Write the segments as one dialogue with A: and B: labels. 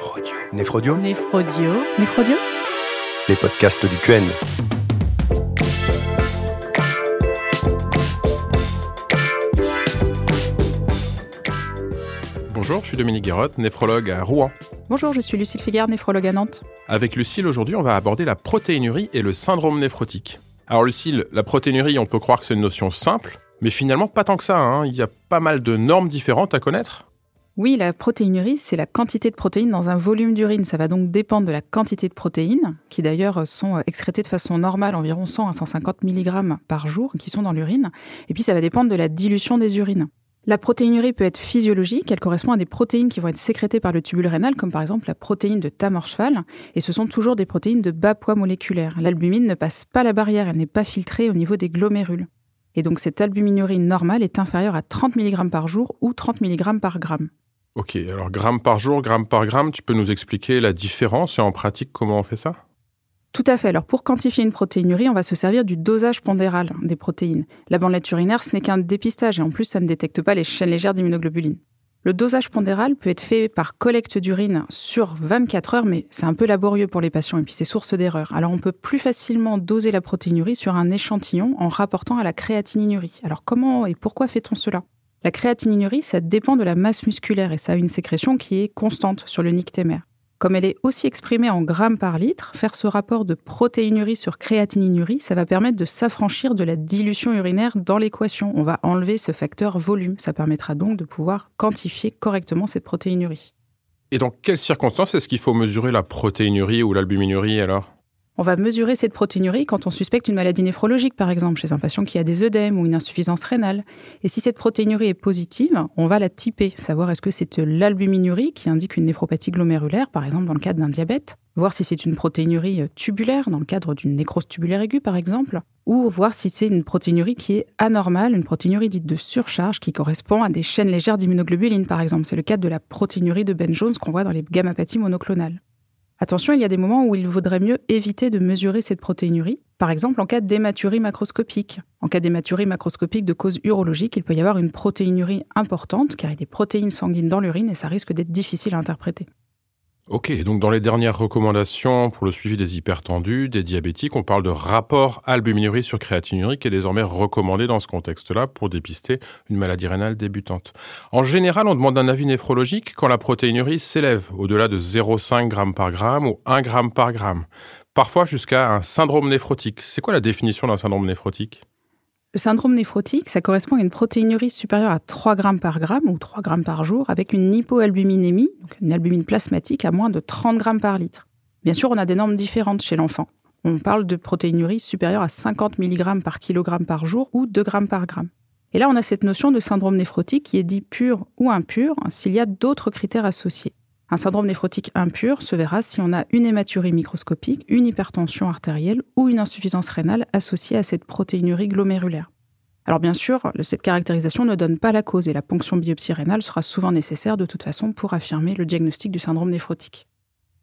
A: Néphrodio. Néphrodio.
B: Néphrodio. Néphrodio.
A: Les podcasts du QN.
C: Bonjour, je suis Dominique Guérotte, néphrologue à Rouen.
B: Bonjour, je suis Lucille Figard, néphrologue à Nantes.
C: Avec Lucille, aujourd'hui, on va aborder la protéinurie et le syndrome néphrotique. Alors Lucille, la protéinurie, on peut croire que c'est une notion simple, mais finalement pas tant que ça. hein. Il y a pas mal de normes différentes à connaître.
B: Oui, la protéinurie, c'est la quantité de protéines dans un volume d'urine. Ça va donc dépendre de la quantité de protéines, qui d'ailleurs sont excrétées de façon normale, environ 100 à 150 mg par jour, qui sont dans l'urine. Et puis ça va dépendre de la dilution des urines. La protéinurie peut être physiologique, elle correspond à des protéines qui vont être sécrétées par le tubule rénal, comme par exemple la protéine de Tamor-Cheval, et ce sont toujours des protéines de bas poids moléculaire. L'albumine ne passe pas la barrière, elle n'est pas filtrée au niveau des glomérules. Et donc cette albuminurie normale est inférieure à 30 mg par jour ou 30 mg par gramme.
C: Ok, alors gramme par jour, gramme par gramme, tu peux nous expliquer la différence et en pratique comment on fait ça?
B: Tout à fait. Alors pour quantifier une protéinurie, on va se servir du dosage pondéral des protéines. La bandelette urinaire, ce n'est qu'un dépistage et en plus, ça ne détecte pas les chaînes légères d'immunoglobuline. Le dosage pondéral peut être fait par collecte d'urine sur 24 heures, mais c'est un peu laborieux pour les patients et puis c'est source d'erreur. Alors on peut plus facilement doser la protéinurie sur un échantillon en rapportant à la créatininurie. Alors comment et pourquoi fait-on cela? La créatininurie, ça dépend de la masse musculaire et ça a une sécrétion qui est constante sur le nictémère. Comme elle est aussi exprimée en grammes par litre, faire ce rapport de protéinurie sur créatininurie, ça va permettre de s'affranchir de la dilution urinaire dans l'équation. On va enlever ce facteur volume. Ça permettra donc de pouvoir quantifier correctement cette protéinurie.
C: Et dans quelles circonstances est-ce qu'il faut mesurer la protéinurie ou l'albuminurie alors?
B: On va mesurer cette protéinurie quand on suspecte une maladie néphrologique, par exemple, chez un patient qui a des œdèmes ou une insuffisance rénale. Et si cette protéinurie est positive, on va la typer, savoir est-ce que c'est l'albuminurie qui indique une néphropathie glomérulaire, par exemple dans le cadre d'un diabète, voir si c'est une protéinurie tubulaire, dans le cadre d'une nécrose tubulaire aiguë, par exemple, ou voir si c'est une protéinurie qui est anormale, une protéinurie dite de surcharge qui correspond à des chaînes légères d'immunoglobuline, par exemple. C'est le cas de la protéinurie de Ben Jones qu'on voit dans les gammapathies monoclonales. Attention, il y a des moments où il vaudrait mieux éviter de mesurer cette protéinurie. Par exemple, en cas d'hématurie macroscopique. En cas d'hématurie macroscopique de cause urologique, il peut y avoir une protéinurie importante car il y a des protéines sanguines dans l'urine et ça risque d'être difficile à interpréter.
C: Ok, donc dans les dernières recommandations pour le suivi des hypertendus, des diabétiques, on parle de rapport albuminurie sur créatinurie qui est désormais recommandé dans ce contexte-là pour dépister une maladie rénale débutante. En général, on demande un avis néphrologique quand la protéinurie s'élève au-delà de 0,5 g par gramme ou 1 g par gramme. Parfois jusqu'à un syndrome néphrotique. C'est quoi la définition d'un syndrome néphrotique?
B: Le syndrome néphrotique, ça correspond à une protéinurie supérieure à 3 grammes par gramme ou 3 grammes par jour avec une hypoalbuminémie, une albumine plasmatique à moins de 30 grammes par litre. Bien sûr, on a des normes différentes chez l'enfant. On parle de protéinurie supérieure à 50 mg par kilogramme par jour ou 2 grammes par gramme. Et là, on a cette notion de syndrome néphrotique qui est dit pur ou impur s'il y a d'autres critères associés. Un syndrome néphrotique impur se verra si on a une hématurie microscopique, une hypertension artérielle ou une insuffisance rénale associée à cette protéinurie glomérulaire. Alors bien sûr, cette caractérisation ne donne pas la cause et la ponction biopsie rénale sera souvent nécessaire de toute façon pour affirmer le diagnostic du syndrome néphrotique.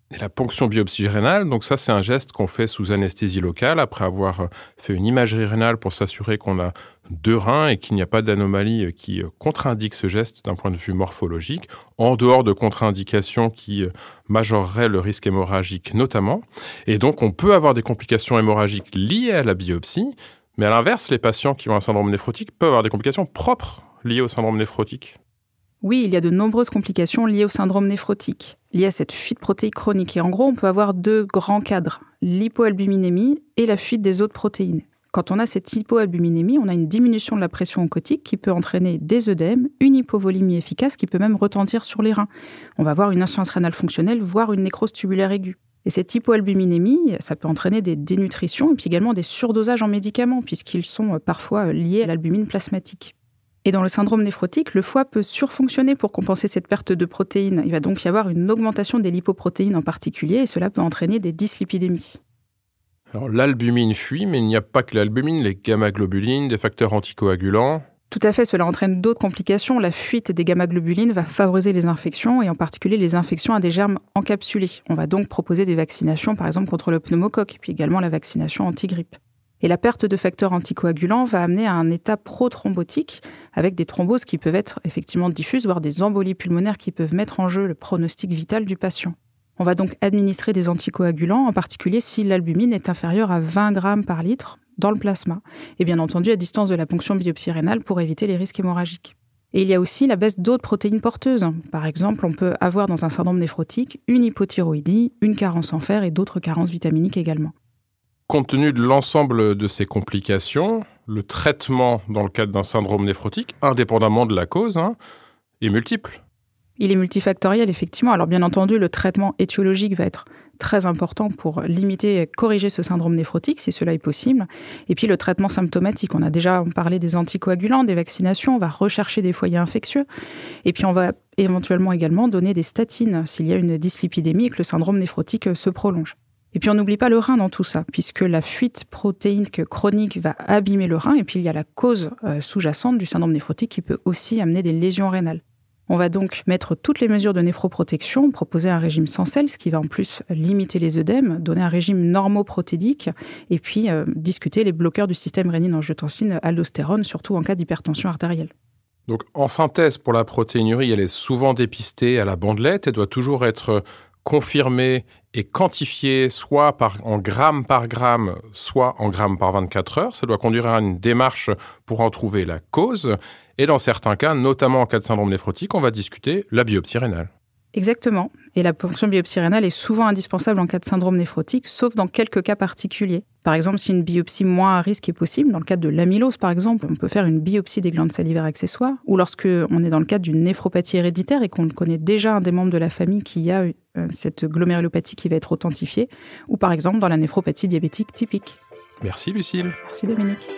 C: La ponction biopsie rénale, donc ça c'est un geste qu'on fait sous anesthésie locale après avoir fait une imagerie rénale pour s'assurer qu'on a deux reins et qu'il n'y a pas d'anomalie qui contre-indique ce geste d'un point de vue morphologique, en dehors de contre-indications qui majoreraient le risque hémorragique notamment. Et donc on peut avoir des complications hémorragiques liées à la biopsie, mais à l'inverse, les patients qui ont un syndrome néphrotique peuvent avoir des complications propres liées au syndrome néphrotique.
B: Oui, il y a de nombreuses complications liées au syndrome néphrotique, liées à cette fuite protéique chronique. Et en gros, on peut avoir deux grands cadres, l'hypoalbuminémie et la fuite des autres protéines. Quand on a cette hypoalbuminémie, on a une diminution de la pression oncotique qui peut entraîner des œdèmes, une hypovolémie efficace qui peut même retentir sur les reins. On va avoir une insuffisance rénale fonctionnelle, voire une nécrose tubulaire aiguë. Et cette hypoalbuminémie, ça peut entraîner des dénutritions et puis également des surdosages en médicaments, puisqu'ils sont parfois liés à l'albumine plasmatique. Et dans le syndrome néphrotique, le foie peut surfonctionner pour compenser cette perte de protéines. Il va donc y avoir une augmentation des lipoprotéines en particulier, et cela peut entraîner des dyslipidémies.
C: Alors l'albumine fuit, mais il n'y a pas que l'albumine, les gamma-globulines, des facteurs anticoagulants.
B: Tout à fait, cela entraîne d'autres complications. La fuite des gamma-globulines va favoriser les infections et en particulier les infections à des germes encapsulés. On va donc proposer des vaccinations, par exemple contre le pneumocoque, puis également la vaccination anti-grippe. Et la perte de facteurs anticoagulants va amener à un état prothrombotique avec des thromboses qui peuvent être effectivement diffuses, voire des embolies pulmonaires qui peuvent mettre en jeu le pronostic vital du patient. On va donc administrer des anticoagulants, en particulier si l'albumine est inférieure à 20 grammes par litre dans le plasma, et bien entendu à distance de la ponction biopsie rénale pour éviter les risques hémorragiques. Et il y a aussi la baisse d'autres protéines porteuses. Par exemple, on peut avoir dans un syndrome néphrotique une hypothyroïdie, une carence en fer et d'autres carences vitaminiques également.
C: Compte tenu de l'ensemble de ces complications, le traitement dans le cadre d'un syndrome néphrotique, indépendamment de la cause, hein, est multiple.
B: Il est multifactoriel, effectivement. Alors bien entendu, le traitement étiologique va être très important pour limiter et corriger ce syndrome néphrotique, si cela est possible. Et puis le traitement symptomatique, on a déjà parlé des anticoagulants, des vaccinations, on va rechercher des foyers infectieux. Et puis on va éventuellement également donner des statines s'il y a une dyslipidémie et que le syndrome néphrotique se prolonge. Et puis on n'oublie pas le rein dans tout ça, puisque la fuite protéinique chronique va abîmer le rein, et puis il y a la cause euh, sous-jacente du syndrome néphrotique qui peut aussi amener des lésions rénales. On va donc mettre toutes les mesures de néphroprotection, proposer un régime sans sel, ce qui va en plus limiter les œdèmes, donner un régime normoprothédique, et puis euh, discuter les bloqueurs du système rénine-angiotensine-aldostérone, surtout en cas d'hypertension artérielle.
C: Donc en synthèse, pour la protéinurie, elle est souvent dépistée à la bandelette et doit toujours être confirmée et quantifiée soit par, en grammes par gramme, soit en grammes par 24 heures. Ça doit conduire à une démarche pour en trouver la cause. Et dans certains cas, notamment en cas de syndrome néphrotique, on va discuter la biopsie rénale.
B: Exactement. Et la fonction biopsie rénale est souvent indispensable en cas de syndrome néphrotique, sauf dans quelques cas particuliers. Par exemple, si une biopsie moins à risque est possible, dans le cadre de l'amylose par exemple, on peut faire une biopsie des glandes salivaires accessoires, ou lorsque on est dans le cadre d'une néphropathie héréditaire et qu'on connaît déjà un des membres de la famille qui a euh, cette glomérulopathie qui va être authentifiée, ou par exemple dans la néphropathie diabétique typique.
C: Merci Lucille.
B: Merci Dominique.